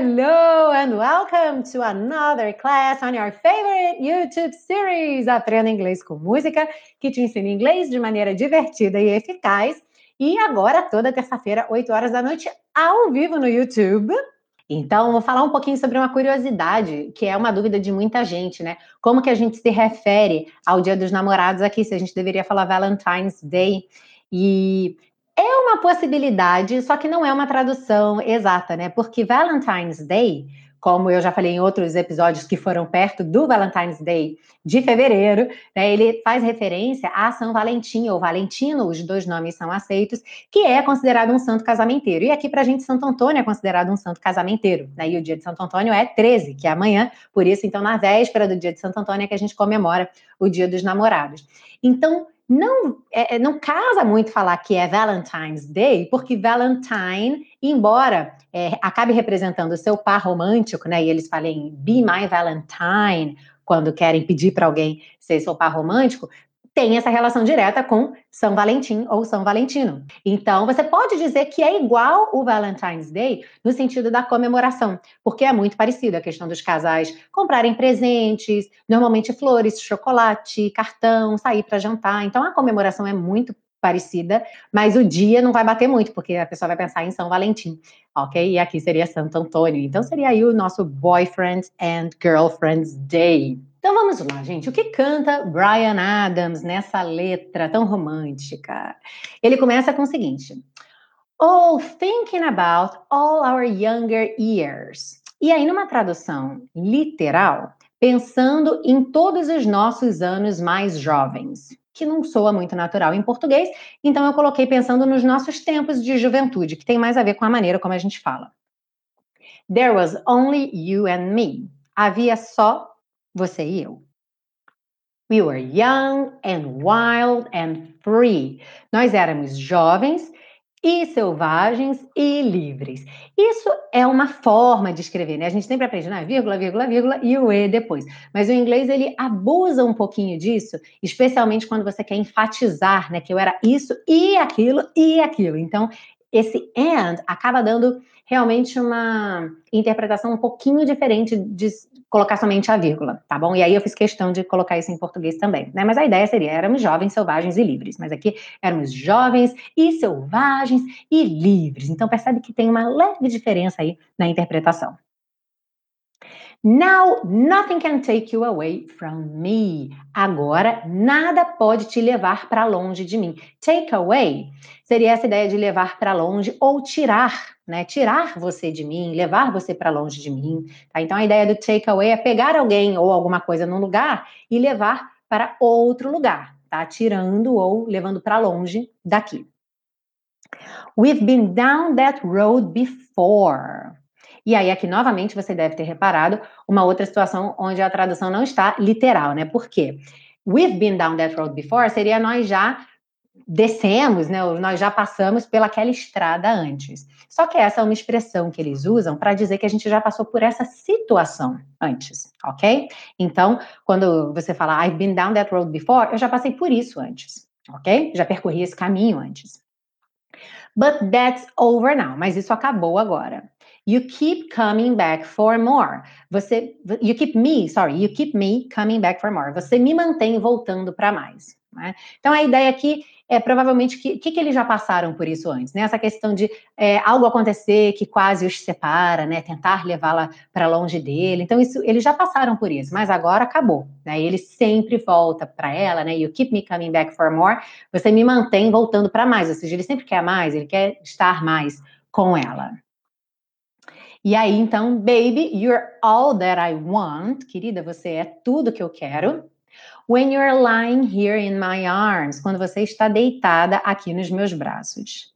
Hello and welcome to another class on your favorite YouTube series. Aprenda inglês com música, que te ensina inglês de maneira divertida e eficaz. E agora, toda terça-feira, 8 horas da noite, ao vivo no YouTube. Então, vou falar um pouquinho sobre uma curiosidade, que é uma dúvida de muita gente, né? Como que a gente se refere ao Dia dos Namorados aqui, se a gente deveria falar Valentine's Day. E é uma possibilidade, só que não é uma tradução exata, né? Porque Valentine's Day, como eu já falei em outros episódios que foram perto do Valentine's Day de fevereiro, né, ele faz referência a São Valentim ou Valentino, os dois nomes são aceitos, que é considerado um santo casamenteiro. E aqui para a gente, Santo Antônio é considerado um santo casamenteiro. Né? E o dia de Santo Antônio é 13, que é amanhã, por isso, então, na véspera do dia de Santo Antônio é que a gente comemora o dia dos namorados. Então, não, é, é, não casa muito falar que é Valentine's Day, porque Valentine, embora é, acabe representando o seu par romântico, né? E eles falem Be My Valentine, quando querem pedir para alguém ser seu par romântico, tem essa relação direta com São Valentim ou São Valentino. Então, você pode dizer que é igual o Valentine's Day no sentido da comemoração, porque é muito parecido a questão dos casais comprarem presentes, normalmente flores, chocolate, cartão, sair para jantar. Então, a comemoração é muito parecida, mas o dia não vai bater muito, porque a pessoa vai pensar em São Valentim, ok? E aqui seria Santo Antônio. Então, seria aí o nosso Boyfriend and Girlfriend's Day. Então vamos lá, gente. O que canta Brian Adams nessa letra tão romântica? Ele começa com o seguinte: Oh, thinking about all our younger years. E aí, numa tradução literal, pensando em todos os nossos anos mais jovens, que não soa muito natural em português, então eu coloquei pensando nos nossos tempos de juventude, que tem mais a ver com a maneira como a gente fala. There was only you and me. Havia só você e eu. We were young and wild and free. Nós éramos jovens e selvagens e livres. Isso é uma forma de escrever, né? A gente sempre aprende, né? Vírgula, vírgula, vírgula e o e depois. Mas o inglês ele abusa um pouquinho disso, especialmente quando você quer enfatizar, né? Que eu era isso e aquilo e aquilo. Então, esse and acaba dando realmente uma interpretação um pouquinho diferente de colocar somente a vírgula, tá bom? E aí eu fiz questão de colocar isso em português também, né? Mas a ideia seria, éramos jovens, selvagens e livres. Mas aqui éramos jovens e selvagens e livres. Então percebe que tem uma leve diferença aí na interpretação. Now, nothing can take you away from me. Agora, nada pode te levar para longe de mim. Take away seria essa ideia de levar para longe ou tirar, né? Tirar você de mim, levar você para longe de mim. Tá? Então, a ideia do take away é pegar alguém ou alguma coisa num lugar e levar para outro lugar, tá? Tirando ou levando para longe daqui. We've been down that road before. E aí, aqui novamente, você deve ter reparado uma outra situação onde a tradução não está literal, né? Por quê? We've been down that road before seria nós já descemos, né? Nós já passamos pelaquela estrada antes. Só que essa é uma expressão que eles usam para dizer que a gente já passou por essa situação antes, ok? Então, quando você fala I've been down that road before, eu já passei por isso antes, ok? Já percorri esse caminho antes. But that's over now. Mas isso acabou agora. You keep coming back for more. Você, you keep me, sorry, you keep me coming back for more. Você me mantém voltando para mais. Né? Então a ideia aqui é provavelmente que, que, que eles já passaram por isso antes, né? Essa questão de é, algo acontecer que quase os separa, né? Tentar levá-la para longe dele. Então isso eles já passaram por isso, mas agora acabou, né? Ele sempre volta para ela, né? You keep me coming back for more. Você me mantém voltando para mais, ou seja, ele sempre quer mais, ele quer estar mais com ela. E aí, então, baby, you're all that I want. Querida, você é tudo que eu quero. When you're lying here in my arms. Quando você está deitada aqui nos meus braços.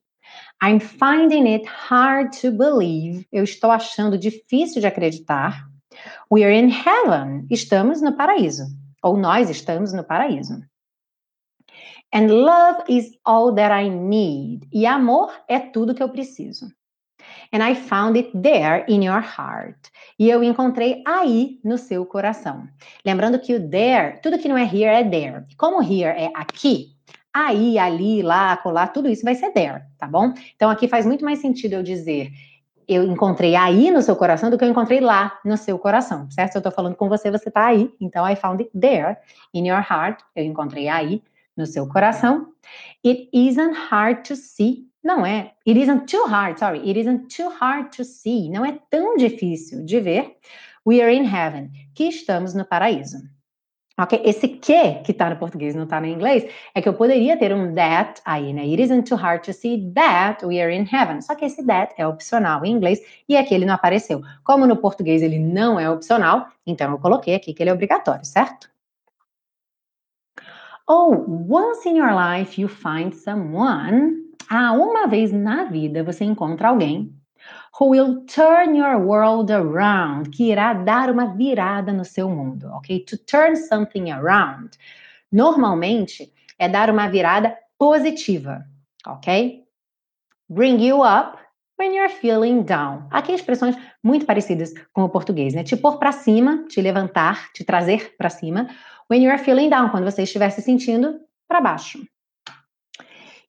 I'm finding it hard to believe. Eu estou achando difícil de acreditar. We're in heaven. Estamos no paraíso. Ou nós estamos no paraíso. And love is all that I need. E amor é tudo que eu preciso. And I found it there in your heart. E eu encontrei aí no seu coração. Lembrando que o there, tudo que não é here é there. Como here é aqui, aí, ali, lá, colar, tudo isso vai ser there, tá bom? Então aqui faz muito mais sentido eu dizer eu encontrei aí no seu coração do que eu encontrei lá no seu coração, certo? Se eu estou falando com você, você está aí. Então, I found it there in your heart. Eu encontrei aí no seu coração. It isn't hard to see. Não é. It isn't too hard, sorry. It isn't too hard to see. Não é tão difícil de ver. We are in heaven. Que estamos no paraíso. Ok? Esse que que está no português não está no inglês é que eu poderia ter um that aí, né? It isn't too hard to see that we are in heaven. Só que esse that é opcional em inglês e aqui ele não apareceu. Como no português ele não é opcional, então eu coloquei aqui que ele é obrigatório, certo? Oh, once in your life you find someone. Ah, uma vez na vida você encontra alguém who will turn your world around, que irá dar uma virada no seu mundo, ok? To turn something around, normalmente é dar uma virada positiva, ok? Bring you up when you're feeling down. Aqui expressões muito parecidas com o português, né? Te pôr para cima, te levantar, te trazer para cima. When you're feeling down, quando você estiver se sentindo para baixo.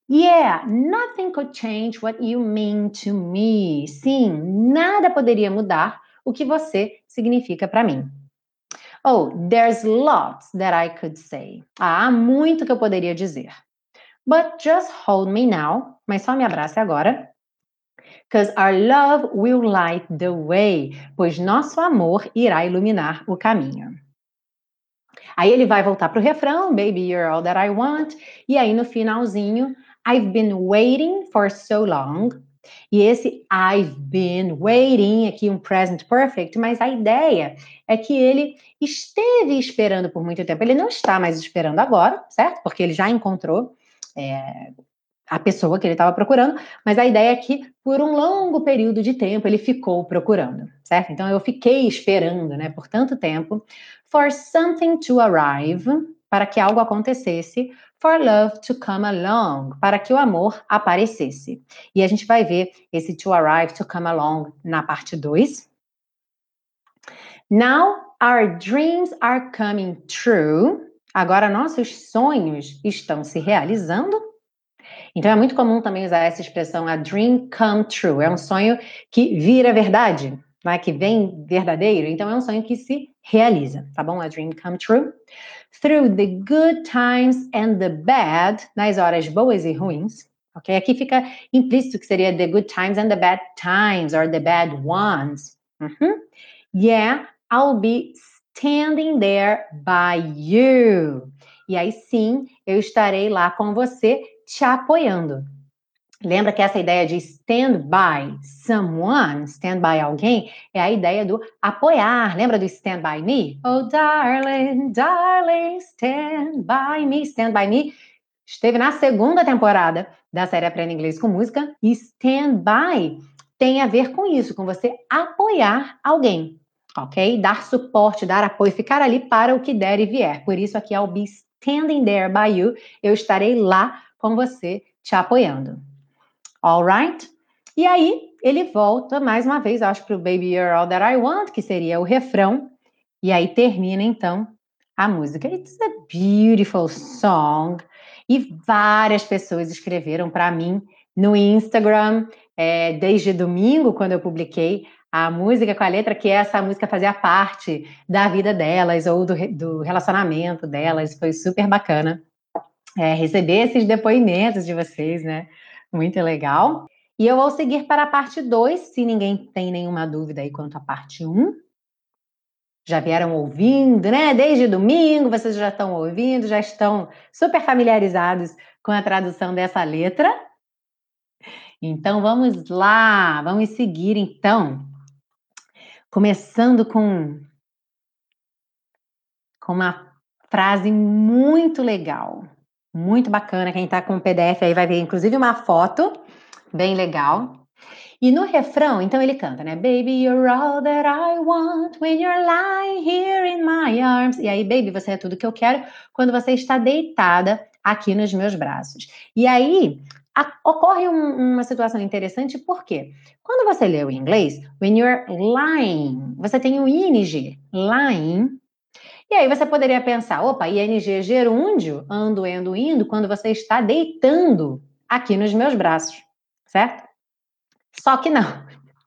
Yeah, nothing could change what you mean to me. Sim, nada poderia mudar o que você significa para mim. Oh, there's lots that I could say. Ah, há muito que eu poderia dizer. But just hold me now. Mas só me abrace agora. Because our love will light the way. Pois nosso amor irá iluminar o caminho. Aí ele vai voltar para o refrão, Baby, you're all that I want. E aí no finalzinho, I've been waiting for so long. E esse I've been waiting, aqui um present perfect, mas a ideia é que ele esteve esperando por muito tempo. Ele não está mais esperando agora, certo? Porque ele já encontrou é, a pessoa que ele estava procurando, mas a ideia é que por um longo período de tempo ele ficou procurando, certo? Então eu fiquei esperando, né, por tanto tempo, for something to arrive, para que algo acontecesse, for love to come along, para que o amor aparecesse. E a gente vai ver esse to arrive, to come along na parte 2. Now our dreams are coming true. Agora nossos sonhos estão se realizando. Então é muito comum também usar essa expressão a dream come true. É um sonho que vira verdade, né? que vem verdadeiro. Então é um sonho que se realiza, tá bom? A dream come true through the good times and the bad, nas horas boas e ruins. Ok? Aqui fica implícito que seria the good times and the bad times, or the bad ones. Uhum. Yeah, I'll be standing there by you. E aí sim, eu estarei lá com você, te apoiando. Lembra que essa ideia de stand by someone, stand by alguém, é a ideia do apoiar. Lembra do stand by me? Oh, darling, darling, stand by me, stand by me. Esteve na segunda temporada da série Aprenda Inglês com Música e stand by tem a ver com isso, com você apoiar alguém, ok? Dar suporte, dar apoio, ficar ali para o que der e vier. Por isso aqui, I'll be standing there by you. Eu estarei lá com você, te apoiando. Alright? E aí ele volta mais uma vez, acho, para o Baby You're All That I Want, que seria o refrão. E aí termina então a música. It's a beautiful song. E várias pessoas escreveram para mim no Instagram, é, desde domingo, quando eu publiquei a música com a letra, que essa música fazia parte da vida delas ou do, do relacionamento delas. Foi super bacana é, receber esses depoimentos de vocês, né? Muito legal. E eu vou seguir para a parte 2, se ninguém tem nenhuma dúvida aí quanto à parte 1. Um. Já vieram ouvindo, né? Desde domingo vocês já estão ouvindo, já estão super familiarizados com a tradução dessa letra. Então vamos lá, vamos seguir então. Começando com com uma frase muito legal. Muito bacana. Quem está com o PDF aí vai ver, inclusive, uma foto bem legal. E no refrão, então ele canta, né? Baby, you're all that I want when you're lying here in my arms. E aí, baby, você é tudo que eu quero quando você está deitada aqui nos meus braços. E aí, a, ocorre um, uma situação interessante, porque quando você lê o inglês, when you're lying, você tem o ing, lying, e aí você poderia pensar, opa, ING gerúndio, ando, endo, indo, quando você está deitando aqui nos meus braços, certo? Só que não.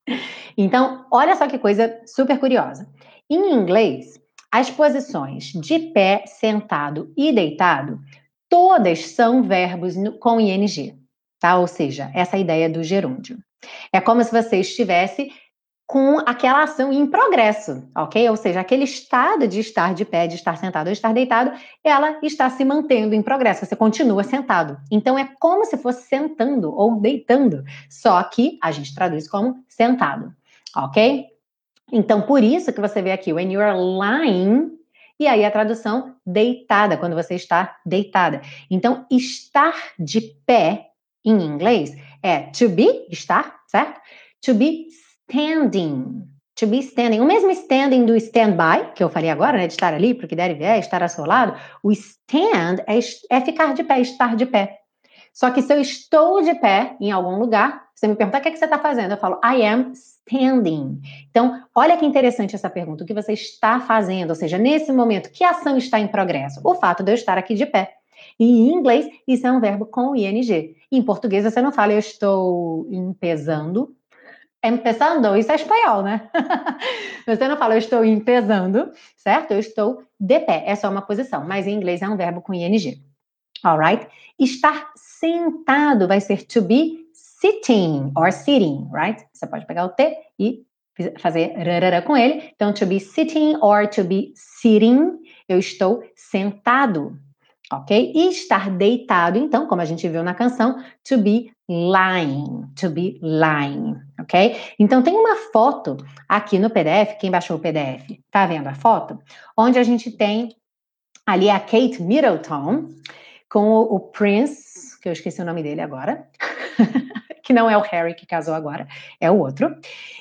Então, olha só que coisa super curiosa. Em inglês, as posições de pé, sentado e deitado, todas são verbos com ing, tá? Ou seja, essa ideia do gerúndio. É como se você estivesse com aquela ação em progresso, ok? Ou seja, aquele estado de estar de pé, de estar sentado ou estar deitado, ela está se mantendo em progresso, você continua sentado. Então é como se fosse sentando ou deitando, só que a gente traduz como sentado, ok? Então por isso que você vê aqui, when you are lying, e aí a tradução deitada, quando você está deitada. Então estar de pé em inglês é to be, estar, certo? To be standing. To be standing. O mesmo standing do standby, que eu falei agora, né? De estar ali, porque deve é estar a seu lado. O stand é, é ficar de pé, estar de pé. Só que se eu estou de pé em algum lugar, você me pergunta o que, é que você está fazendo, eu falo I am standing. Então, olha que interessante essa pergunta. O que você está fazendo? Ou seja, nesse momento, que ação está em progresso? O fato de eu estar aqui de pé. E em inglês, isso é um verbo com ing. Em português, você não fala eu estou empesando, empezando, isso é espanhol, né? Você não fala eu estou empezando, certo? Eu estou de pé, é só uma posição, mas em inglês é um verbo com ing. Alright? Estar sentado vai ser to be sitting or sitting, right? Você pode pegar o T e fazer rarara com ele. Então, to be sitting or to be sitting, eu estou sentado, ok? E estar deitado, então, como a gente viu na canção, to be lying, to be lying, ok? Então tem uma foto aqui no PDF, quem baixou o PDF, tá vendo a foto? Onde a gente tem ali a Kate Middleton com o, o Prince, que eu esqueci o nome dele agora, que não é o Harry que casou agora, é o outro.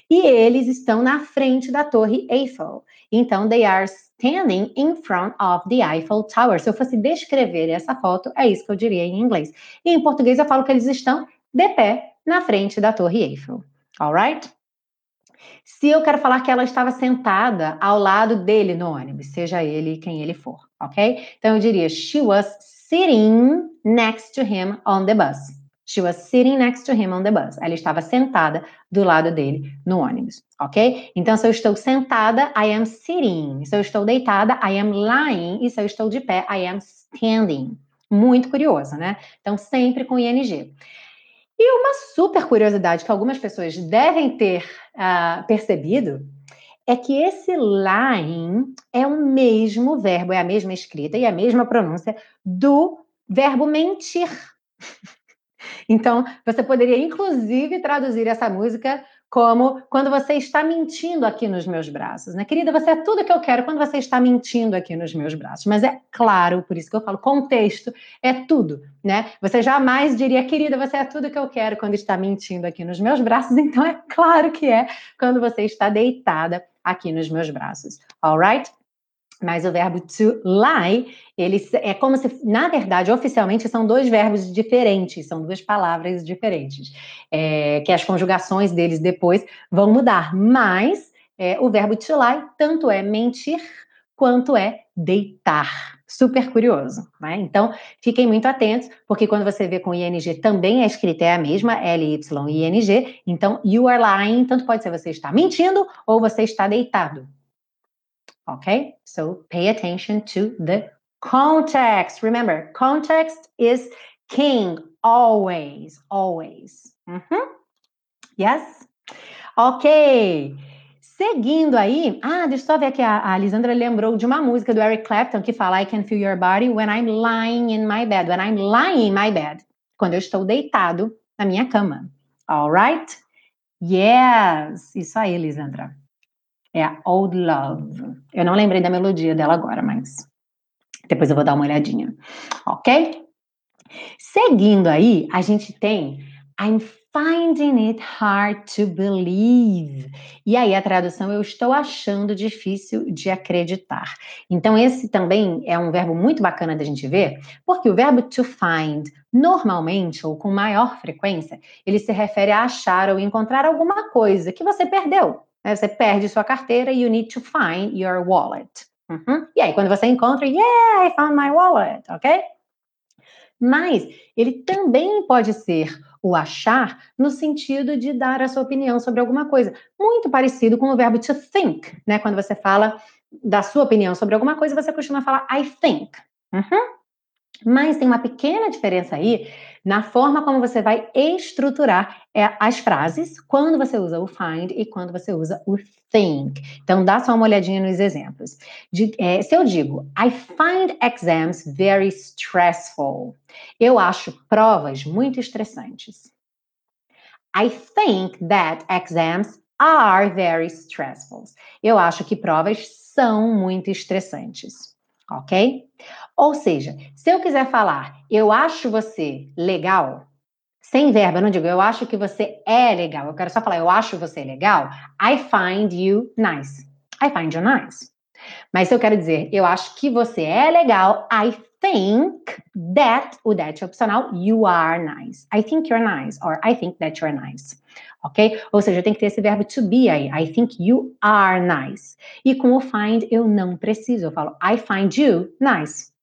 E eles estão na frente da Torre Eiffel. Então, they are standing in front of the Eiffel Tower. Se eu fosse descrever essa foto, é isso que eu diria em inglês. E em português eu falo que eles estão de pé na frente da Torre Eiffel. Alright? Se eu quero falar que ela estava sentada ao lado dele no ônibus, seja ele quem ele for, ok? Então eu diria: She was sitting next to him on the bus. She was sitting next to him on the bus. Ela estava sentada do lado dele no ônibus, ok? Então, se eu estou sentada, I am sitting. Se eu estou deitada, I am lying. E se eu estou de pé, I am standing. Muito curioso, né? Então, sempre com ing. E uma super curiosidade que algumas pessoas devem ter uh, percebido é que esse lying é o mesmo verbo, é a mesma escrita e a mesma pronúncia do verbo mentir. Então, você poderia inclusive traduzir essa música como quando você está mentindo aqui nos meus braços, né? Querida, você é tudo que eu quero quando você está mentindo aqui nos meus braços. Mas é claro, por isso que eu falo, contexto é tudo, né? Você jamais diria, querida, você é tudo que eu quero quando está mentindo aqui nos meus braços. Então é claro que é quando você está deitada aqui nos meus braços. Alright? Mas o verbo to lie, ele é como se, na verdade, oficialmente são dois verbos diferentes, são duas palavras diferentes, é, que as conjugações deles depois vão mudar. Mas é, o verbo to lie tanto é mentir quanto é deitar. Super curioso, né? Então, fiquem muito atentos, porque quando você vê com ing também a escrita é a mesma, L-Y-I-N-G. Então, you are lying, tanto pode ser você está mentindo ou você está deitado. Okay, so pay attention to the context. Remember, context is king always, always. Mm-hmm. Yes? Ok. Seguindo aí, ah, deixa eu só ver aqui, a, a Lisandra lembrou de uma música do Eric Clapton que fala I can feel your body when I'm lying in my bed. When I'm lying in my bed. Quando eu estou deitado na minha cama. Alright? Yes! Isso aí, Lisandra. É a Old Love. Eu não lembrei da melodia dela agora, mas depois eu vou dar uma olhadinha. Ok? Seguindo aí, a gente tem I'm finding it hard to believe. E aí a tradução eu estou achando difícil de acreditar. Então esse também é um verbo muito bacana da gente ver, porque o verbo to find, normalmente ou com maior frequência, ele se refere a achar ou encontrar alguma coisa que você perdeu. Né? Você perde sua carteira, you need to find your wallet. Uhum. E aí, quando você encontra, yeah, I found my wallet, ok? Mas ele também pode ser o achar no sentido de dar a sua opinião sobre alguma coisa. Muito parecido com o verbo to think, né? Quando você fala da sua opinião sobre alguma coisa, você costuma falar I think. Uhum. Mas tem uma pequena diferença aí na forma como você vai estruturar é, as frases quando você usa o find e quando você usa o think. Então, dá só uma olhadinha nos exemplos. De, é, se eu digo, I find exams very stressful, eu acho provas muito estressantes. I think that exams are very stressful. Eu acho que provas são muito estressantes ok? Ou seja, se eu quiser falar, eu acho você legal, sem verbo, eu não digo eu acho que você é legal, eu quero só falar eu acho você legal, I find you nice. I find you nice. Mas se eu quero dizer eu acho que você é legal, I think that, o that é opcional, you are nice. I think you're nice, or I think that you're nice ok? Ou seja, tem que ter esse verbo to be aí. I think you are nice. E com o find eu não preciso. Eu falo I find you nice.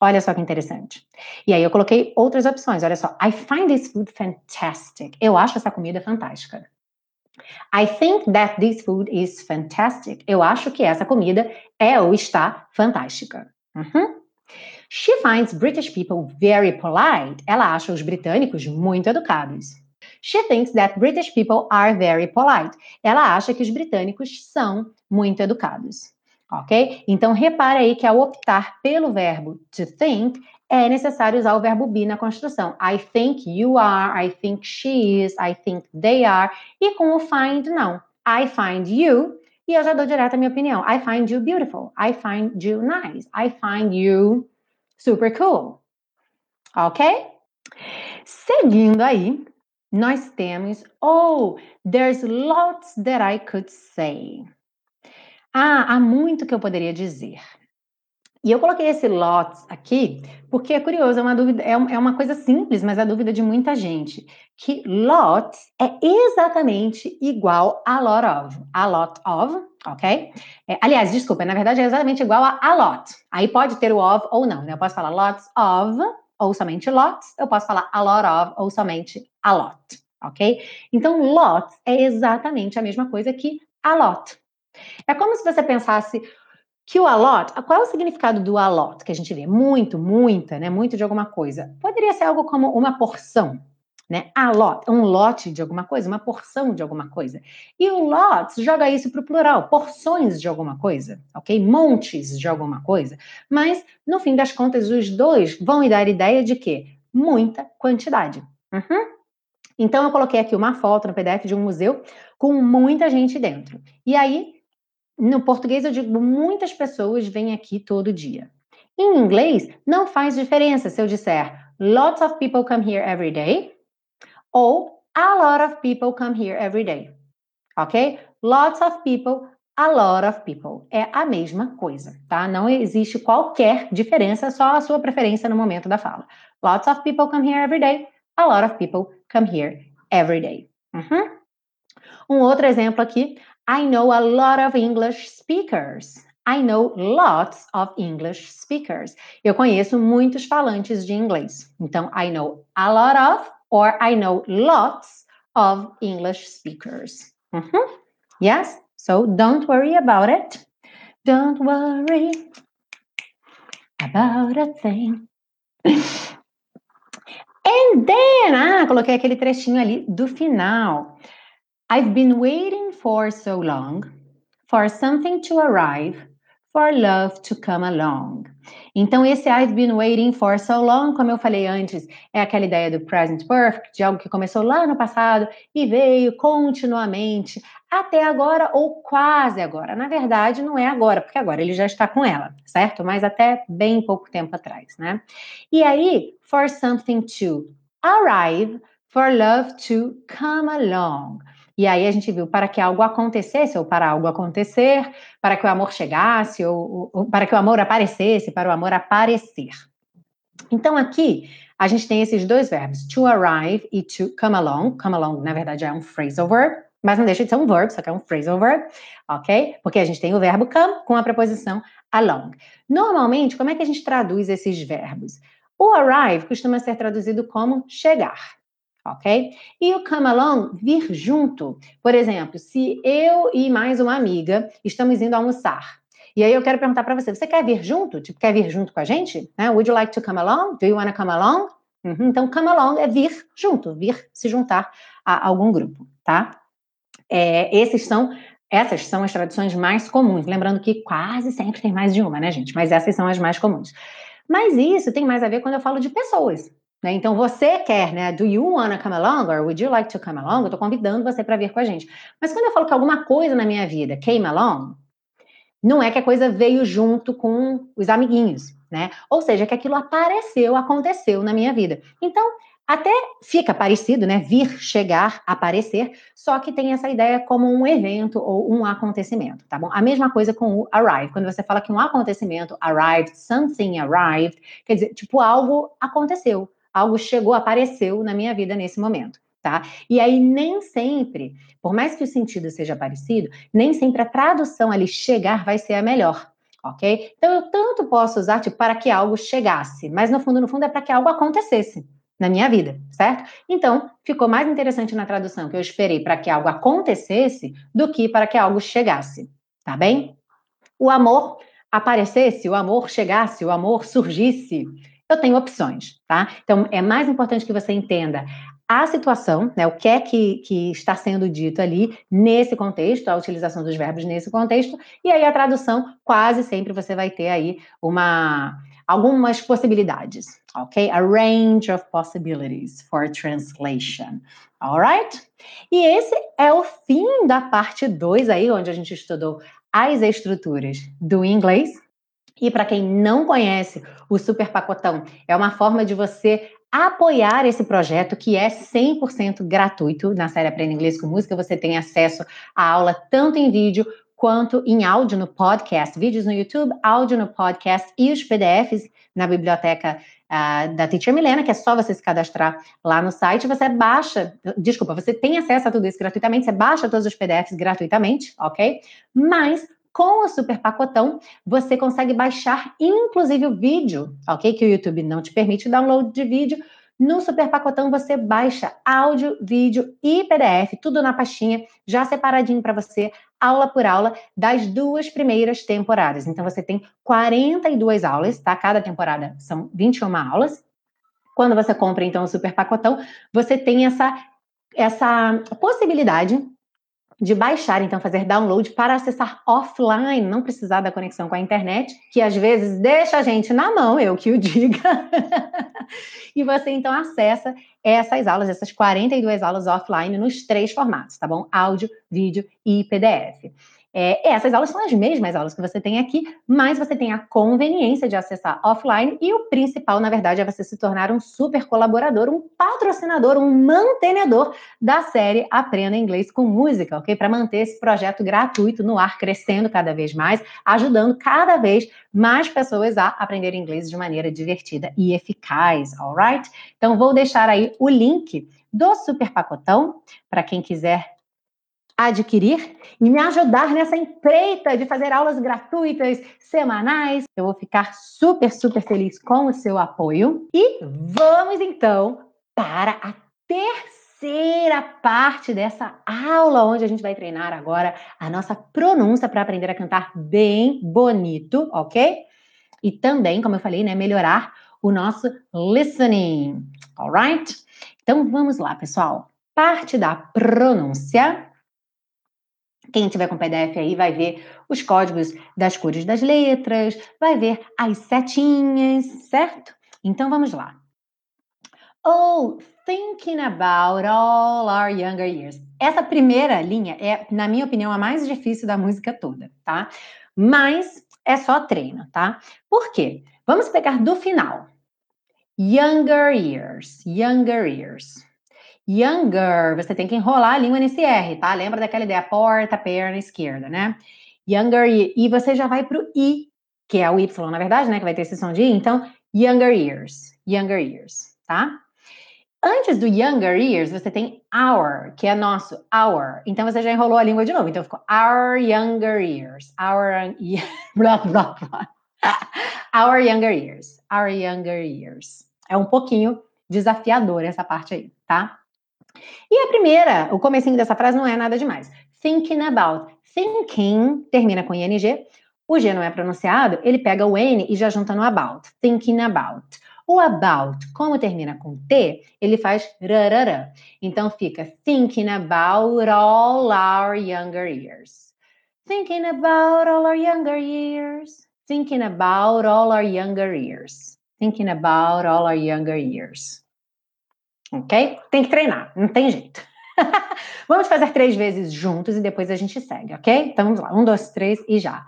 Olha só que interessante. E aí eu coloquei outras opções. Olha só. I find this food fantastic. Eu acho essa comida fantástica. I think that this food is fantastic. Eu acho que essa comida é ou está fantástica. Uhum. She finds British people very polite. Ela acha os britânicos muito educados. She thinks that British people are very polite. Ela acha que os britânicos são muito educados. Ok? Então, repare aí que ao optar pelo verbo to think, é necessário usar o verbo be na construção. I think you are, I think she is, I think they are. E com o find, não. I find you, e eu já dou direto a minha opinião. I find you beautiful. I find you nice. I find you super cool. Ok? Seguindo aí, nós temos, oh, there's lots that I could say. Ah, há muito que eu poderia dizer. E eu coloquei esse lots aqui porque é curioso, é uma dúvida, é, é uma coisa simples, mas é a dúvida de muita gente. Que lots é exatamente igual a lot of. A lot of, ok? É, aliás, desculpa, na verdade é exatamente igual a a lot. Aí pode ter o of ou não, né? Eu posso falar lots of ou somente lots, eu posso falar a lot of ou somente a lot, ok? Então, lots é exatamente a mesma coisa que a lot. É como se você pensasse que o a lot, qual é o significado do a lot que a gente vê? Muito, muita, né? Muito de alguma coisa. Poderia ser algo como uma porção, né? A lot, um lote de alguma coisa, uma porção de alguma coisa. E o lots joga isso para o plural, porções de alguma coisa, ok? Montes de alguma coisa. Mas, no fim das contas, os dois vão dar ideia de que muita quantidade. Uhum. Então, eu coloquei aqui uma foto no PDF de um museu com muita gente dentro. E aí, no português, eu digo muitas pessoas vêm aqui todo dia. Em inglês, não faz diferença se eu disser lots of people come here every day ou a lot of people come here every day. Ok? Lots of people, a lot of people. É a mesma coisa, tá? Não existe qualquer diferença, só a sua preferência no momento da fala. Lots of people come here every day. A lot of people come here every day. Uhum. Um outro exemplo aqui. I know a lot of English speakers. I know lots of English speakers. Eu conheço muitos falantes de inglês. Então, I know a lot of or I know lots of English speakers. Mm-hmm. Yes, so don't worry about it. Don't worry about a thing. And then, ah, coloquei aquele trechinho ali do final. I've been waiting for so long for something to arrive, for love to come along. Então, esse I've been waiting for so long, como eu falei antes, é aquela ideia do present perfect, de algo que começou lá no passado e veio continuamente até agora ou quase agora. Na verdade, não é agora, porque agora ele já está com ela, certo? Mas até bem pouco tempo atrás, né? E aí, for something to arrive, for love to come along. E aí a gente viu para que algo acontecesse, ou para algo acontecer, para que o amor chegasse, ou, ou para que o amor aparecesse, para o amor aparecer. Então aqui a gente tem esses dois verbos, to arrive e to come along. Come along, na verdade, é um phrasal verb, mas não deixa de ser um verb, só que é um phrasal verb, ok? Porque a gente tem o verbo come com a preposição along. Normalmente, como é que a gente traduz esses verbos? O arrive costuma ser traduzido como chegar, ok? E o come along, vir junto. Por exemplo, se eu e mais uma amiga estamos indo almoçar, e aí eu quero perguntar para você, você quer vir junto? Tipo, quer vir junto com a gente? Né? Would you like to come along? Do you want to come along? Uhum. Então, come along é vir junto, vir se juntar a algum grupo, tá? É, esses são, essas são as traduções mais comuns. Lembrando que quase sempre tem mais de uma, né, gente? Mas essas são as mais comuns. Mas isso tem mais a ver quando eu falo de pessoas. Né? Então, você quer, né? Do you wanna come along? Or would you like to come along? Eu tô convidando você para vir com a gente. Mas quando eu falo que alguma coisa na minha vida came along, não é que a coisa veio junto com os amiguinhos, né? Ou seja, que aquilo apareceu, aconteceu na minha vida. Então, até fica parecido, né? Vir, chegar, aparecer, só que tem essa ideia como um evento ou um acontecimento, tá bom? A mesma coisa com o arrive. Quando você fala que um acontecimento arrived, something arrived, quer dizer, tipo, algo aconteceu, algo chegou, apareceu na minha vida nesse momento tá? E aí nem sempre, por mais que o sentido seja parecido, nem sempre a tradução ali chegar vai ser a melhor. Ok? Então eu tanto posso usar tipo para que algo chegasse, mas no fundo, no fundo é para que algo acontecesse na minha vida, certo? Então, ficou mais interessante na tradução que eu esperei para que algo acontecesse do que para que algo chegasse, tá bem? O amor aparecesse, o amor chegasse, o amor surgisse. Eu tenho opções, tá? Então, é mais importante que você entenda a situação, né, o que é que, que está sendo dito ali nesse contexto, a utilização dos verbos nesse contexto, e aí a tradução, quase sempre você vai ter aí uma algumas possibilidades, ok? A range of possibilities for translation, alright? E esse é o fim da parte 2 aí, onde a gente estudou as estruturas do inglês. E para quem não conhece, o super pacotão é uma forma de você apoiar esse projeto que é 100% gratuito na série Aprenda Inglês com Música. Você tem acesso à aula tanto em vídeo quanto em áudio no podcast, vídeos no YouTube, áudio no podcast e os PDFs na biblioteca uh, da Teacher Milena, que é só você se cadastrar lá no site. Você baixa, desculpa, você tem acesso a tudo isso gratuitamente, você baixa todos os PDFs gratuitamente, ok? Mas com o super pacotão, você consegue baixar inclusive o vídeo, ok? Que o YouTube não te permite download de vídeo. No super pacotão você baixa áudio, vídeo e PDF, tudo na pastinha, já separadinho para você, aula por aula, das duas primeiras temporadas. Então você tem 42 aulas, tá? Cada temporada são 21 aulas. Quando você compra então o super pacotão, você tem essa essa possibilidade de baixar, então fazer download para acessar offline, não precisar da conexão com a internet, que às vezes deixa a gente na mão, eu que o diga. e você então acessa essas aulas, essas 42 aulas offline nos três formatos, tá bom? Áudio, vídeo e PDF. É, essas aulas são as mesmas aulas que você tem aqui, mas você tem a conveniência de acessar offline e o principal, na verdade, é você se tornar um super colaborador, um patrocinador, um mantenedor da série Aprenda Inglês com Música, ok? Para manter esse projeto gratuito no ar, crescendo cada vez mais, ajudando cada vez mais pessoas a aprender inglês de maneira divertida e eficaz, alright? Então, vou deixar aí o link do super pacotão para quem quiser adquirir e me ajudar nessa empreita de fazer aulas gratuitas semanais. Eu vou ficar super, super feliz com o seu apoio. E vamos então para a terceira parte dessa aula, onde a gente vai treinar agora a nossa pronúncia para aprender a cantar bem bonito, ok? E também, como eu falei, né, melhorar o nosso listening, alright? Então vamos lá, pessoal. Parte da pronúncia quem tiver com PDF aí vai ver os códigos das cores das letras, vai ver as setinhas, certo? Então vamos lá. Oh, thinking about all our younger years. Essa primeira linha é, na minha opinião, a mais difícil da música toda, tá? Mas é só treino, tá? Por quê? Vamos pegar do final. Younger years, younger years. Younger, você tem que enrolar a língua nesse R, tá? Lembra daquela ideia porta, perna esquerda, né? Younger, e você já vai pro I, que é o Y, na verdade, né? Que vai ter esse som de I. Então, younger years, younger years, tá? Antes do younger years, você tem our, que é nosso, our. Então, você já enrolou a língua de novo. Então, ficou our younger years, our, blá, blá, blá. Our younger years, our younger years. É um pouquinho desafiador essa parte aí, tá? E a primeira, o comecinho dessa frase não é nada demais. Thinking about. Thinking termina com ing. O G não é pronunciado, ele pega o N e já junta no about. Thinking about. O about, como termina com T, ele faz rarará. Então fica thinking about all our younger years. Thinking about all our younger years. Thinking about all our younger years. Thinking about all our younger years. Ok? Tem que treinar, não tem jeito. vamos fazer três vezes juntos e depois a gente segue, ok? Então vamos lá. Um, dois, três e já.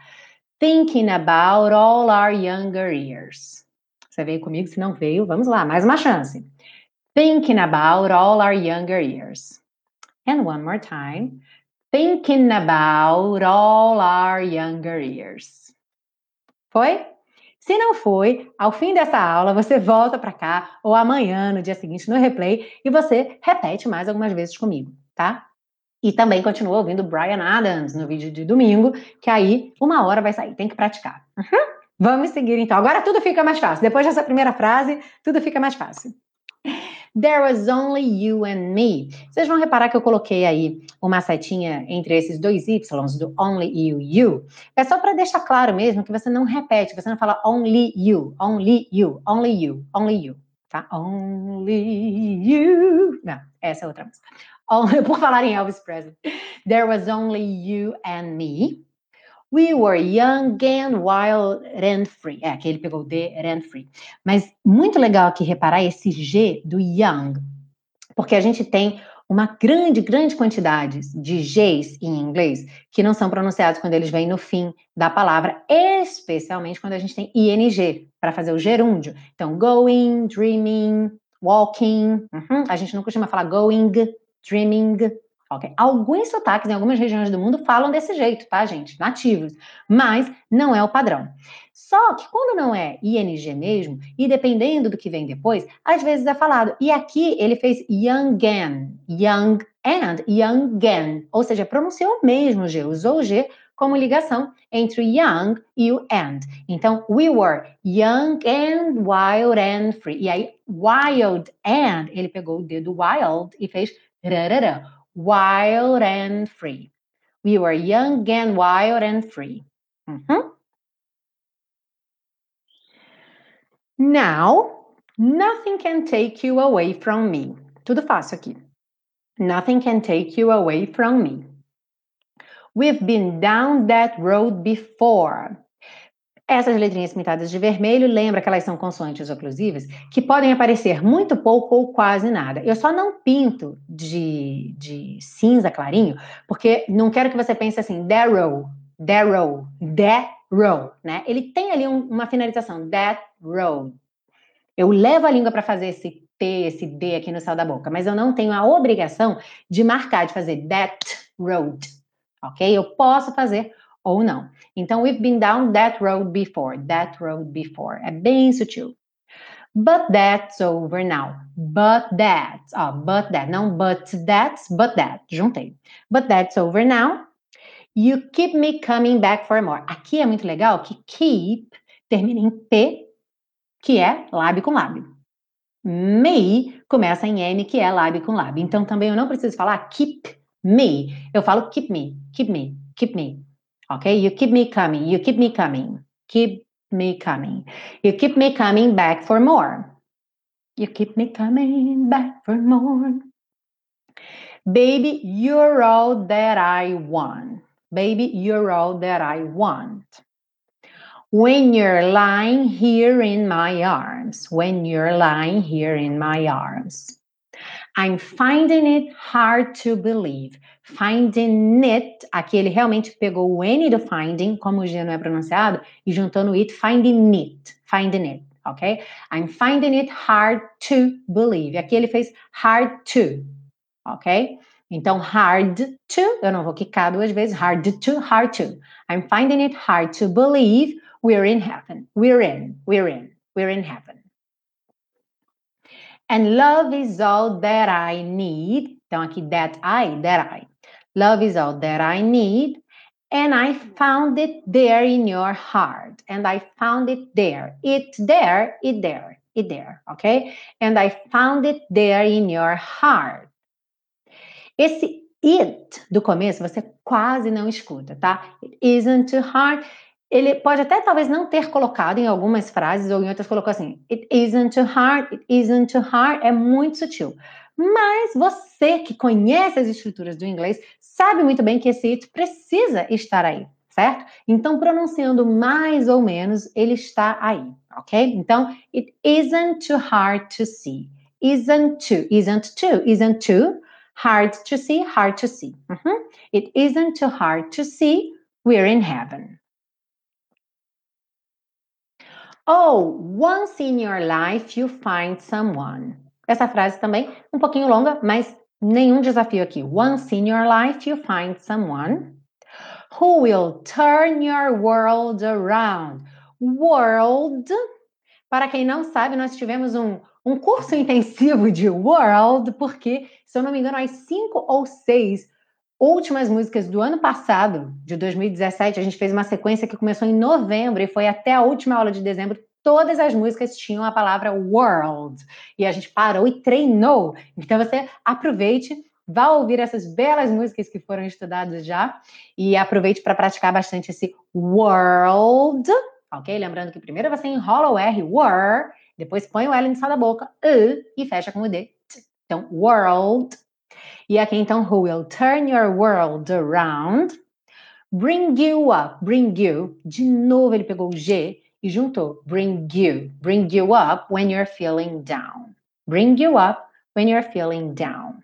Thinking about all our younger years. Você veio comigo? Se não veio, vamos lá, mais uma chance. Thinking about all our younger years. And one more time. Thinking about all our younger years. Foi? Se não foi, ao fim dessa aula, você volta para cá ou amanhã, no dia seguinte, no replay, e você repete mais algumas vezes comigo, tá? E também continua ouvindo Brian Adams no vídeo de domingo, que aí uma hora vai sair, tem que praticar. Uhum. Vamos seguir então. Agora tudo fica mais fácil. Depois dessa primeira frase, tudo fica mais fácil. There was only you and me. Vocês vão reparar que eu coloquei aí uma setinha entre esses dois Ys do only you, you. É só para deixar claro mesmo que você não repete, você não fala only you, only you, only you, only you, tá? Only you. Não, essa é outra música. Por falar em Elvis Presley. There was only you and me. We were young and wild and free. É, que ele pegou the and free. Mas muito legal aqui reparar esse G do young, porque a gente tem uma grande, grande quantidade de Gs em inglês que não são pronunciados quando eles vêm no fim da palavra, especialmente quando a gente tem ing para fazer o gerúndio. Então, going, dreaming, walking. Uhum. A gente não costuma falar going, dreaming, Alguns sotaques em algumas regiões do mundo falam desse jeito, tá, gente? Nativos. Mas não é o padrão. Só que quando não é ING mesmo, e dependendo do que vem depois, às vezes é falado. E aqui ele fez youngen, young and, youngen. Ou seja, pronunciou mesmo o G, usou o G como ligação entre young e o and. Então, we were young and wild and free. E aí, wild and, ele pegou o dedo wild e fez rarará wild and free. We were young and wild and free. Mm-hmm. Now, nothing can take you away from me. Tudo fácil aqui. Nothing can take you away from me. We've been down that road before. Essas letrinhas pintadas de vermelho, lembra que elas são consoantes oclusivas, que podem aparecer muito pouco ou quase nada. Eu só não pinto de, de cinza clarinho, porque não quero que você pense assim, darrow, darrow, darrow, né? Ele tem ali um, uma finalização, that road. Eu levo a língua para fazer esse T, esse D aqui no céu da boca, mas eu não tenho a obrigação de marcar, de fazer that road, ok? Eu posso fazer ou não. Então, we've been down that road before, that road before. É bem sutil. But that's over now. But that. Ó, but that. Não but that's, but that. Juntei. But that's over now. You keep me coming back for more. Aqui é muito legal que keep termina em P, que é lábio com lábio. Me começa em M, que é lábio com lábio. Então também eu não preciso falar keep me. Eu falo keep me, keep me, keep me. Okay, you keep me coming, you keep me coming, keep me coming. You keep me coming back for more. You keep me coming back for more. Baby, you're all that I want. Baby, you're all that I want. When you're lying here in my arms, when you're lying here in my arms. I'm finding it hard to believe. Finding it, aqui ele realmente pegou o N do finding, como o G não é pronunciado, e juntando it, finding it, finding it, ok? I'm finding it hard to believe. Aqui ele fez hard to, ok? Então, hard to, eu não vou quicar duas vezes, hard to, hard to. I'm finding it hard to believe we're in heaven. We're in, we're in, we're in heaven. And love is all that I need. Então, aqui, that I, that I. Love is all that I need. And I found it there in your heart. And I found it there. It there, it there, it there. Okay? And I found it there in your heart. Esse it do começo você quase não escuta, tá? It isn't too hard. Ele pode até talvez não ter colocado em algumas frases ou em outras colocou assim: It isn't too hard, it isn't too hard. É muito sutil. Mas você que conhece as estruturas do inglês sabe muito bem que esse it precisa estar aí, certo? Então, pronunciando mais ou menos, ele está aí, ok? Então, it isn't too hard to see. Isn't too, isn't too, isn't too hard to see, hard to see. Uhum. It isn't too hard to see, we're in heaven. Oh, once in your life you find someone. Essa frase também um pouquinho longa, mas nenhum desafio aqui. Once in your life you find someone who will turn your world around. World. Para quem não sabe, nós tivemos um, um curso intensivo de World, porque, se eu não me engano, as cinco ou seis últimas músicas do ano passado, de 2017, a gente fez uma sequência que começou em novembro e foi até a última aula de dezembro todas as músicas tinham a palavra world. E a gente parou e treinou. Então você aproveite, vá ouvir essas belas músicas que foram estudadas já e aproveite para praticar bastante esse world, ok? Lembrando que primeiro você enrola o R, were, depois põe o L no céu da boca, e fecha com o D. Então, world. E aqui então, who will turn your world around. Bring you up, bring you. De novo ele pegou o G e juntou bring you, bring you up when you're feeling down. Bring you up when you're feeling down.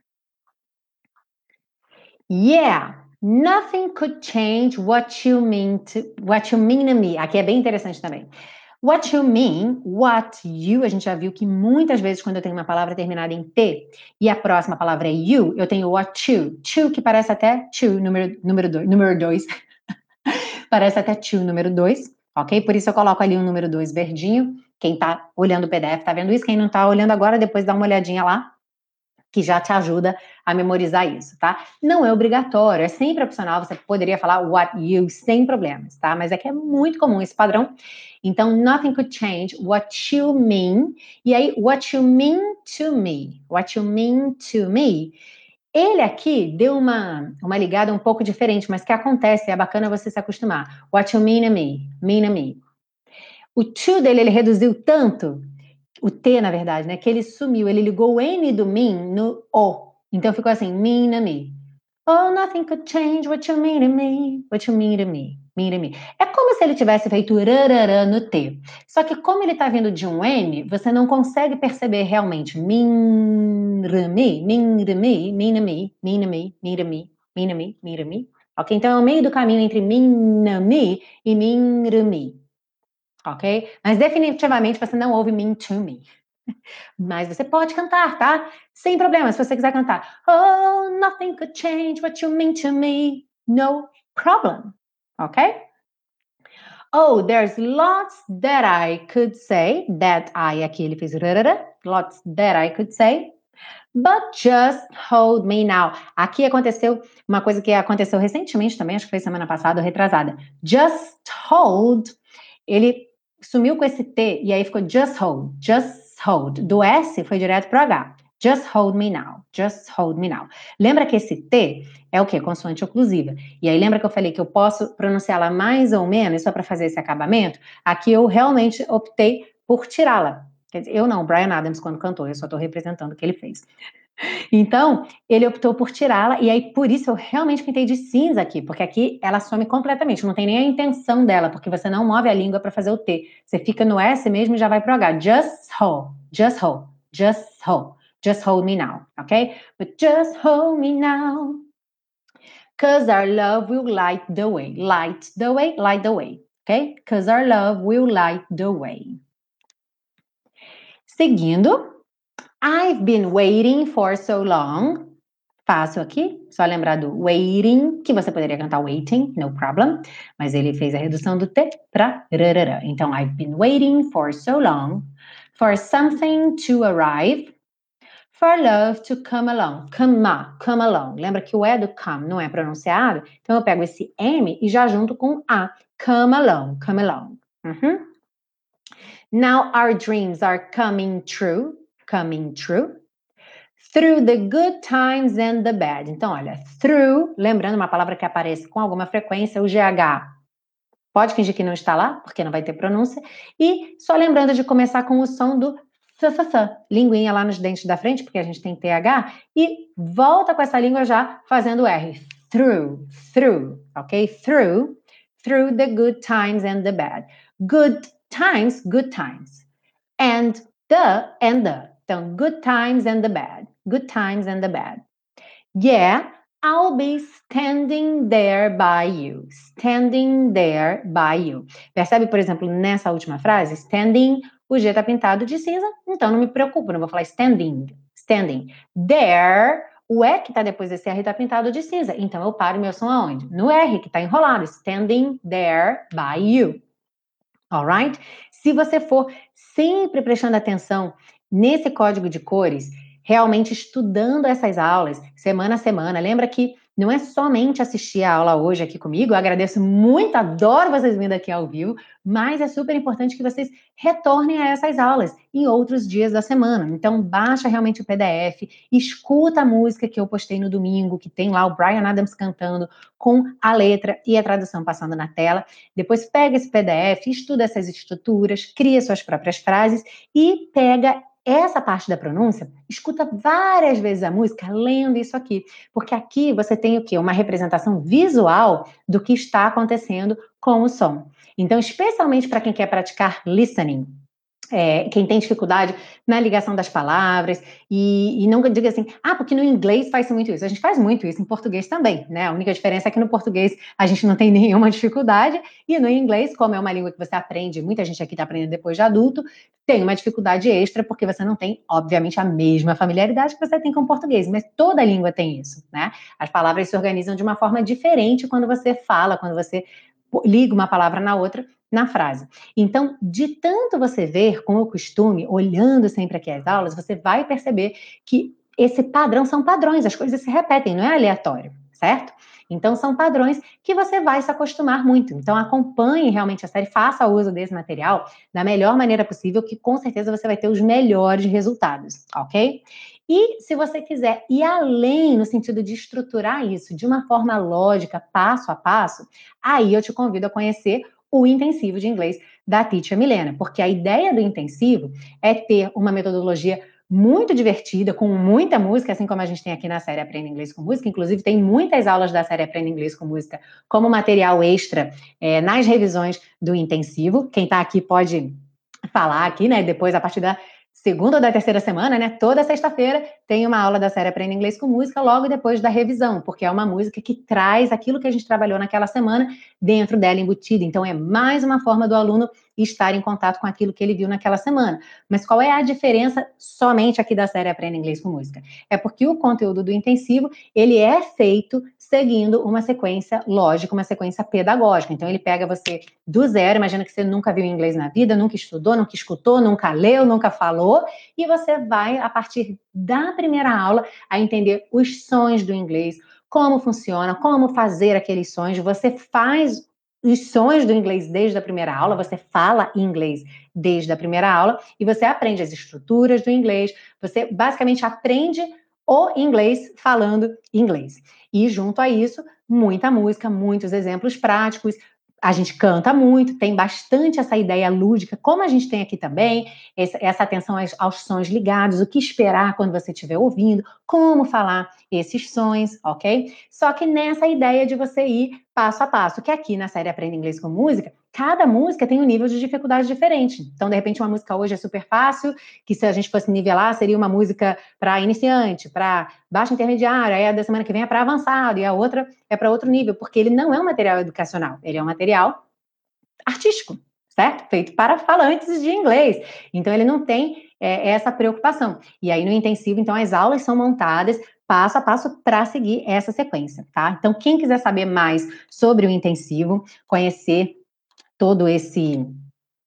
Yeah, nothing could change what you mean to what you mean to me. Aqui é bem interessante também. What you mean, what you, a gente já viu que muitas vezes quando eu tenho uma palavra terminada em T e a próxima palavra é you, eu tenho what you. To, que parece até to, número, número dois, número dois. parece até to, número dois ok? Por isso eu coloco ali o número 2 verdinho. Quem está olhando o PDF está vendo isso. Quem não está olhando agora, depois dá uma olhadinha lá, que já te ajuda a memorizar isso, tá? Não é obrigatório, é sempre opcional. Você poderia falar what you sem problemas, tá? Mas é que é muito comum esse padrão. Então, nothing could change what you mean. E aí, what you mean to me. What you mean to me ele aqui deu uma, uma ligada um pouco diferente, mas que acontece, é bacana você se acostumar. What you mean to me, mean to me. O to dele, ele reduziu tanto, o T, na verdade, né, que ele sumiu, ele ligou o N do mean no O. Então ficou assim, mean to me. Oh, nothing could change what you mean to me, what you mean to me, mean to me. É como se ele tivesse feito rarará no T. Só que como ele está vindo de um N, você não consegue perceber realmente mean to me, mean to me, mean to me, mean to me, mean to me, mean to me, mean to me. Ok? Então é o meio do caminho entre mean to me e mean to me. Ok? Mas definitivamente você não ouve mean to me. Mas você pode cantar, tá? Sem problema, se você quiser cantar. Oh, nothing could change what you mean to me. No problem. Ok? Oh, there's lots that I could say. That I aqui ele fez. Lots that I could say. But just hold me now. Aqui aconteceu uma coisa que aconteceu recentemente também, acho que foi semana passada ou retrasada. Just hold. Ele sumiu com esse T e aí ficou just hold. Just hold. Do S foi direto para o H. Just hold me now. Just hold me now. Lembra que esse T é o quê? Consoante oclusiva. E aí lembra que eu falei que eu posso pronunciá-la mais ou menos só para fazer esse acabamento? Aqui eu realmente optei por tirá-la. Quer dizer, eu não, Brian Adams quando cantou, eu só estou representando o que ele fez. Então, ele optou por tirá-la, e aí por isso eu realmente pintei de cinza aqui, porque aqui ela some completamente, não tem nem a intenção dela, porque você não move a língua para fazer o T. Você fica no S mesmo e já vai pro H. Just hold, just hold, just hold, just hold me now, ok? But just hold me now. Cause our love will light the way. Light the way, light the way. Ok? Cause our love will light the way. Seguindo, I've been waiting for so long. Fácil aqui, só lembrar do waiting, que você poderia cantar waiting, no problem, mas ele fez a redução do T para rarara. Então, I've been waiting for so long for something to arrive, for love to come along. Come, come along. Lembra que o E do come não é pronunciado? Então, eu pego esse M e já junto com A. Come along, come along. Uhum. Now our dreams are coming true coming true. Through the good times and the bad. Então, olha, through, lembrando uma palavra que aparece com alguma frequência, o GH pode fingir que não está lá, porque não vai ter pronúncia. E só lembrando de começar com o som do th, linguinha lá nos dentes da frente, porque a gente tem TH, e volta com essa língua já fazendo R. Through, through, ok? Through, through the good times and the bad. Good times, good times. And the, and the. Então, good times and the bad. Good times and the bad. Yeah, I'll be standing there by you. Standing there by you. Percebe, por exemplo, nessa última frase? Standing, o G está pintado de cinza, então não me preocupo, não vou falar standing. Standing. There, o E que está depois desse R está pintado de cinza. Então eu paro meu som aonde? No R, que está enrolado. Standing there by you. Alright? Se você for sempre prestando atenção nesse código de cores, realmente estudando essas aulas semana a semana. Lembra que não é somente assistir a aula hoje aqui comigo, eu agradeço muito, adoro vocês vindo aqui ao vivo, mas é super importante que vocês retornem a essas aulas em outros dias da semana. Então, baixa realmente o PDF, escuta a música que eu postei no domingo, que tem lá o Brian Adams cantando com a letra e a tradução passando na tela. Depois pega esse PDF, estuda essas estruturas, cria suas próprias frases e pega essa parte da pronúncia, escuta várias vezes a música lendo isso aqui, porque aqui você tem o quê? Uma representação visual do que está acontecendo com o som. Então, especialmente para quem quer praticar listening, é, quem tem dificuldade na ligação das palavras e, e não diga assim, ah, porque no inglês faz muito isso. A gente faz muito isso em português também, né? A única diferença é que no português a gente não tem nenhuma dificuldade e no inglês, como é uma língua que você aprende, muita gente aqui está aprendendo depois de adulto, tem uma dificuldade extra porque você não tem, obviamente, a mesma familiaridade que você tem com o português, mas toda língua tem isso, né? As palavras se organizam de uma forma diferente quando você fala, quando você liga uma palavra na outra na frase. Então, de tanto você ver com o costume, olhando sempre aqui as aulas, você vai perceber que esse padrão são padrões, as coisas se repetem, não é aleatório, certo? Então, são padrões que você vai se acostumar muito. Então, acompanhe realmente a série, faça uso desse material da melhor maneira possível, que com certeza você vai ter os melhores resultados, ok? E se você quiser ir além no sentido de estruturar isso de uma forma lógica, passo a passo, aí eu te convido a conhecer o intensivo de inglês da Teacher Milena, porque a ideia do intensivo é ter uma metodologia muito divertida, com muita música, assim como a gente tem aqui na série Aprenda Inglês com Música. Inclusive, tem muitas aulas da série Aprenda Inglês com Música como material extra é, nas revisões do intensivo. Quem está aqui pode falar aqui, né? Depois, a partir da segunda ou da terceira semana, né? Toda sexta-feira tem uma aula da série Aprenda Inglês com Música, logo depois da revisão, porque é uma música que traz aquilo que a gente trabalhou naquela semana dentro dela embutida. Então, é mais uma forma do aluno estar em contato com aquilo que ele viu naquela semana. Mas qual é a diferença somente aqui da série Aprenda Inglês com Música? É porque o conteúdo do intensivo, ele é feito seguindo uma sequência lógica, uma sequência pedagógica. Então, ele pega você do zero, imagina que você nunca viu inglês na vida, nunca estudou, nunca escutou, nunca leu, nunca falou, e você vai, a partir da primeira aula, a entender os sons do inglês, como funciona, como fazer aqueles sons. Você faz os sons do inglês desde a primeira aula, você fala inglês desde a primeira aula e você aprende as estruturas do inglês, você basicamente aprende o inglês falando inglês. E junto a isso, muita música, muitos exemplos práticos, a gente canta muito, tem bastante essa ideia lúdica, como a gente tem aqui também, essa atenção aos, sons ligados, o que esperar quando você estiver ouvindo, como falar esses sons, ok? Só que nessa ideia de você ir passo a passo, que aqui na série Aprenda Inglês com Música, cada música tem um nível de dificuldade diferente. Então, de repente, uma música hoje é super fácil, que se a gente fosse nivelar, seria uma música para iniciante, para baixo intermediário, aí a da semana que vem é para avançado, e a outra é para outro nível, porque ele não é um material educacional, ele é um material artístico, certo? Feito para falantes de inglês. Então, ele não tem é, essa preocupação. E aí, no intensivo, então, as aulas são montadas passo a passo para seguir essa sequência, tá? Então, quem quiser saber mais sobre o intensivo, conhecer todo esse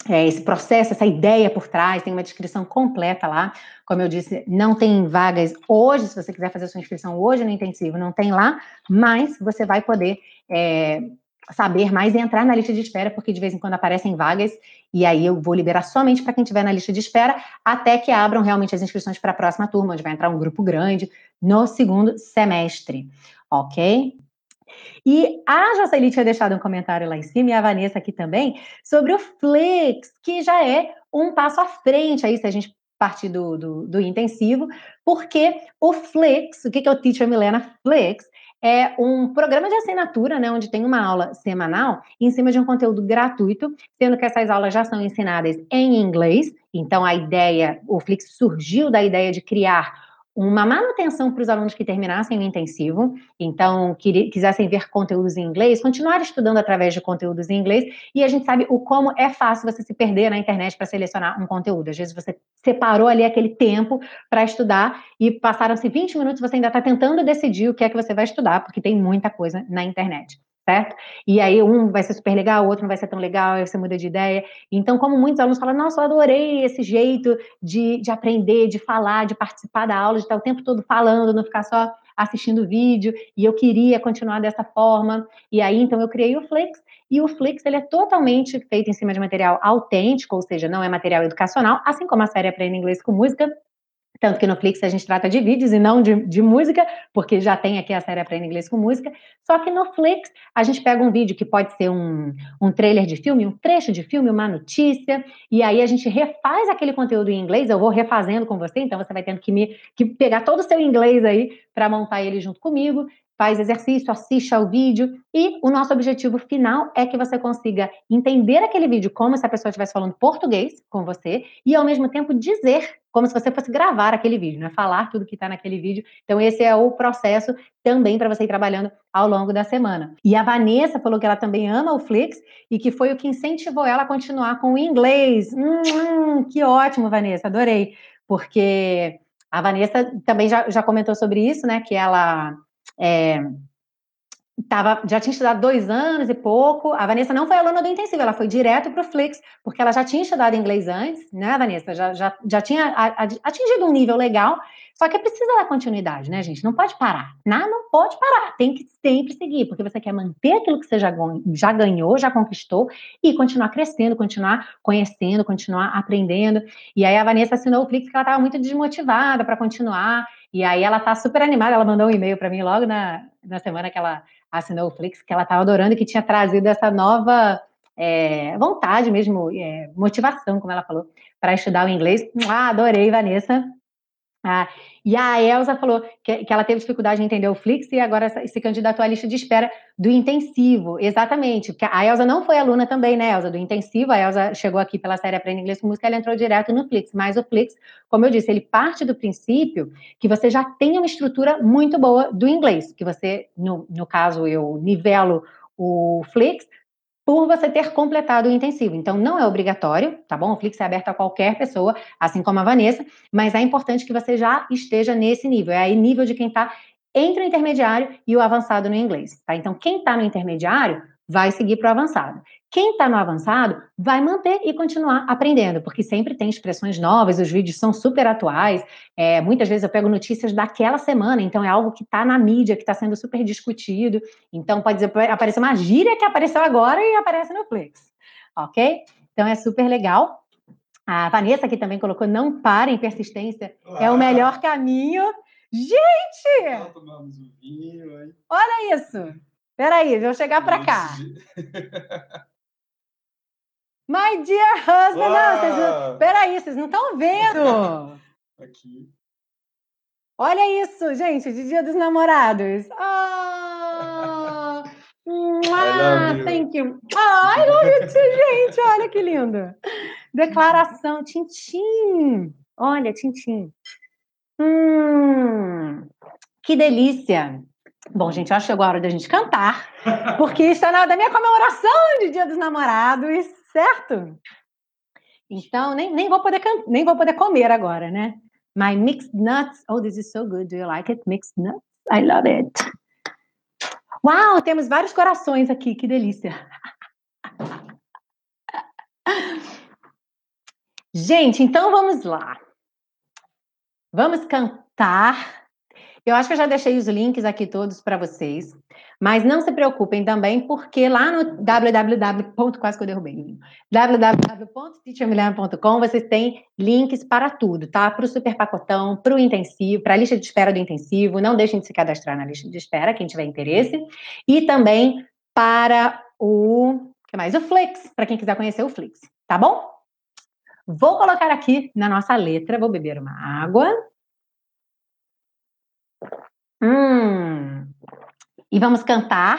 é, esse processo, essa ideia por trás, tem uma descrição completa lá. Como eu disse, não tem vagas hoje, se você quiser fazer sua inscrição hoje no intensivo, não tem lá, mas você vai poder é, saber mais e entrar na lista de espera, porque de vez em quando aparecem vagas e aí eu vou liberar somente para quem estiver na lista de espera, até que abram realmente as inscrições para a próxima turma, onde vai entrar um grupo grande no segundo semestre, ok? E a Jocely tinha deixado um comentário lá em cima, e a Vanessa aqui também, sobre o Flix, que já é um passo à frente aí, se a gente partir do, do, do intensivo, porque o Flix, o que, que é o Teacher Milena Flix? É um programa de assinatura, né, onde tem uma aula semanal em cima de um conteúdo gratuito, sendo que essas aulas já são ensinadas em inglês. Então, a ideia, o Flix surgiu da ideia de criar uma manutenção para os alunos que terminassem o intensivo, então que, quisessem ver conteúdos em inglês, continuar estudando através de conteúdos em inglês, e a gente sabe o como é fácil você se perder na internet para selecionar um conteúdo. Às vezes você separou ali aquele tempo para estudar e passaram-se 20 minutos, você ainda está tentando decidir o que é que você vai estudar, porque tem muita coisa na internet certo? E aí um vai ser super legal, o outro não vai ser tão legal, aí você muda de ideia. Então, como muitos alunos falam, nossa, eu adorei esse jeito de, de aprender, de falar, de participar da aula, de estar o tempo todo falando, não ficar só assistindo vídeo, e eu queria continuar dessa forma. E aí, então, eu criei o Flix, e o Flix, ele é totalmente feito em cima de material autêntico, ou seja, não é material educacional, assim como a série Aprenda Inglês com Música, tanto que no Flix a gente trata de vídeos e não de, de, música, porque já tem aqui a série Aprenda Inglês com Música. Só que no Flix a gente pega um vídeo que pode ser um, um trailer de filme, um trecho de filme, uma notícia, e aí a gente refaz aquele conteúdo em inglês. Eu vou refazendo com você, então você vai tendo que, me, que pegar todo o seu inglês aí para montar ele junto comigo faz exercício, assiste ao vídeo e o nosso objetivo final é que você consiga entender aquele vídeo como se a pessoa estivesse falando português com você e ao mesmo tempo dizer como se você fosse gravar aquele vídeo, né? Falar tudo que está naquele vídeo. Então esse é o processo também para você ir trabalhando ao longo da semana. E a Vanessa falou que ela também ama o Flix e que foi o que incentivou ela a continuar com o inglês. Hum, que ótimo, Vanessa, adorei, porque a Vanessa também já, já comentou sobre isso, né? Que ela é, tava, já tinha estudado dois anos e pouco. A Vanessa não foi aluna do intensivo, ela foi direto para o Flix, porque ela já tinha estudado inglês antes, né, Vanessa? Já, já, já tinha atingido um nível legal, só que precisa dar continuidade, né, gente? Não pode parar. Não, não pode parar. Tem que sempre seguir, porque você quer manter aquilo que você já, já ganhou, já conquistou, e continuar crescendo, continuar conhecendo, continuar aprendendo. E aí a Vanessa assinou o Flix, que ela estava muito desmotivada para continuar. E aí ela tá super animada, ela mandou um e-mail para mim logo na, na semana que ela assinou o Flix, que ela estava adorando e que tinha trazido essa nova é, vontade mesmo, é, motivação, como ela falou, para estudar o inglês. Ah, adorei, Vanessa. Ah, e a Elsa falou que, que, ela teve dificuldade em entender o Flix e agora se candidatou à lista de espera do intensivo. Exatamente, porque a Elsa não foi aluna também, né, Elsa, do intensivo. A Elsa chegou aqui pela série Aprenda Inglês com Música, ela entrou direto no Flix. Mas o Flix, como eu disse, ele parte do princípio que você já tem uma estrutura muito boa do inglês, que você, no, no caso, eu nivelo o Flix por você ter completado o intensivo. Então, não é obrigatório, tá bom? O Flix é aberto a qualquer pessoa, assim como a Vanessa, mas é importante que você já esteja nesse nível. É aí nível de quem está entre o intermediário e o avançado no inglês, tá? Então, quem está no intermediário vai seguir para o avançado. Quem está no avançado vai manter e continuar aprendendo, porque sempre tem expressões novas, os vídeos são super atuais. É, muitas vezes eu pego notícias daquela semana, então é algo que está na mídia, que está sendo super discutido. Então pode dizer, aparecer uma gíria que apareceu agora e aparece no Flix, ok? Então é super legal. A Vanessa aqui também colocou: não parem, persistência ah. é o melhor caminho. Gente! Olha isso! Peraí, vou chegar para cá. My dear husband. Ah! Não, vocês, peraí, vocês não estão vendo. Aqui. Olha isso, gente, de Dia dos Namorados. Ah, ah thank you. Ah, I love you too, gente. Olha que lindo. Declaração, tintim. Olha, tintim. Hum, que delícia. Bom, gente, acho que chegou a hora da gente cantar, porque está na hora da minha comemoração de Dia dos Namorados, certo? Então, nem, nem, vou poder nem vou poder comer agora, né? My mixed nuts. Oh, this is so good. Do you like it? Mixed nuts? I love it. Uau, temos vários corações aqui, que delícia. Gente, então vamos lá. Vamos cantar Eu acho que eu já deixei os links aqui todos para vocês. Mas não se preocupem também, porque lá no www. Quase que eu derrubei. www.teachermilena.com vocês têm links para tudo, tá? Para o super pacotão, para o intensivo, para a lista de espera do intensivo. Não deixem de se cadastrar na lista de espera, quem tiver interesse. E também para o. que mais? O Flix, para quem quiser conhecer o Flix, tá bom? Vou colocar aqui na nossa letra, vou beber uma água. Hum. E vamos cantar.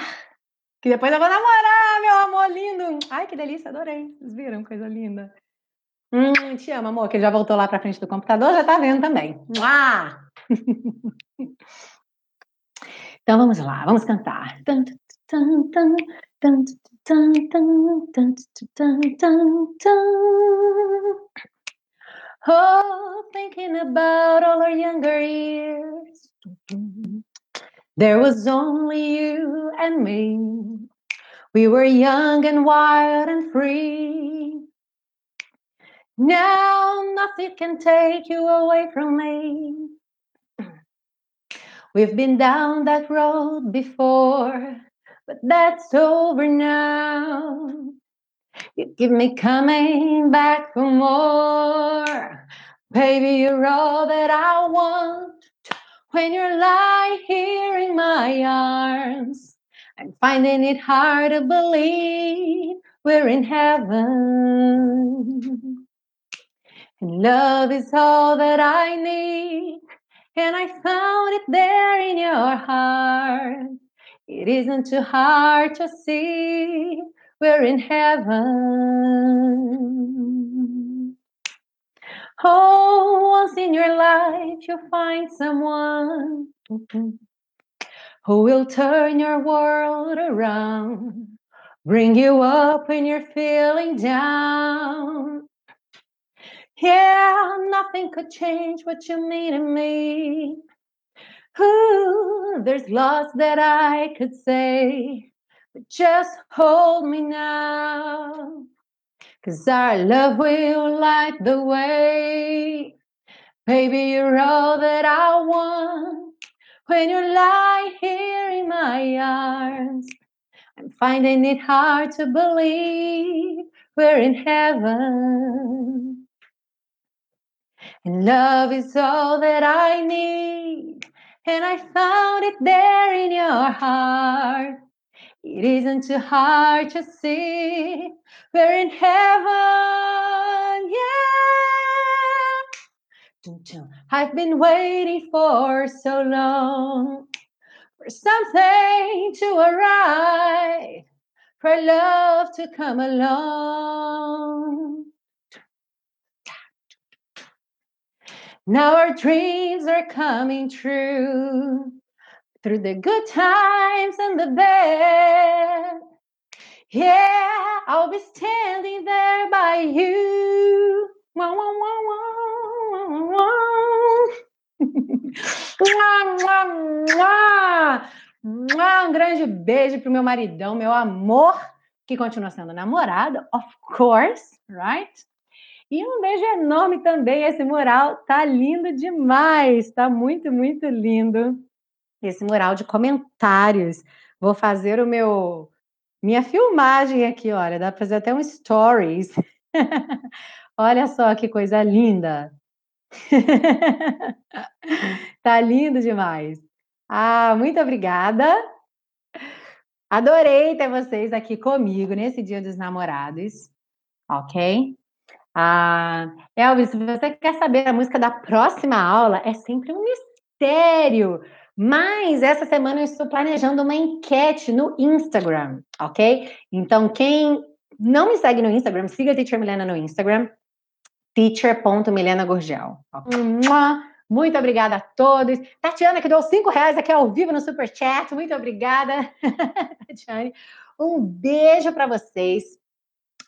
Que depois eu vou namorar, meu amor lindo. Ai, que delícia, adorei. Vocês viram? Coisa linda. Hum, te amo, amor, que ele já voltou lá para frente do computador, já tá vendo também. Ah! então vamos lá, vamos cantar. Oh, thinking about all our younger years. Mm-hmm. There was only you and me. We were young and wild and free. Now nothing can take you away from me. We've been down that road before, but that's over now. You keep me coming back for more. Baby, you're all that I want when you're lying here in my arms. I'm finding it hard to believe we're in heaven. And love is all that I need. And I found it there in your heart. It isn't too hard to see we're in heaven. Oh, once in your life you'll find someone who will turn your world around, bring you up when you're feeling down. Yeah, nothing could change what you mean to me. Ooh, there's lots that I could say, but just hold me now. Cause our love will light the way. Baby, you're all that I want. When you lie here in my arms, I'm finding it hard to believe we're in heaven. And love is all that I need. And I found it there in your heart. It isn't too hard to see. We're in heaven, yeah. I've been waiting for so long for something to arrive, for love to come along. Now our dreams are coming true through the good times and the bad. Yeah, I'll be standing there by you. Wah, wah, wah, um grande beijo pro meu maridão, meu amor, que continua sendo namorado, of course, right? E um beijo enorme também. Esse mural tá lindo demais, tá muito, muito lindo esse mural de comentários. Vou fazer o meu minha filmagem aqui, olha, dá para fazer até um stories. olha só que coisa linda. tá lindo demais. Ah, muito obrigada. Adorei ter vocês aqui comigo nesse Dia dos Namorados, ok? Ah, Elvis, se você quer saber a música da próxima aula, é sempre um mistério. Mas essa semana eu estou planejando uma enquete no Instagram, ok? Então, quem não me segue no Instagram, siga a Teacher Milena no Instagram, teacher.milenagurgel. Okay? Muito obrigada a todos. Tatiana, que deu cinco reais aqui ao vivo no Super Chat. Muito obrigada, Tatiane. Um beijo para vocês.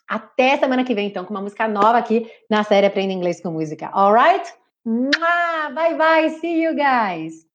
Até semana que vem, então, com uma música nova aqui na série Aprenda Inglês com Música. Alright? Bye, bye. See you guys.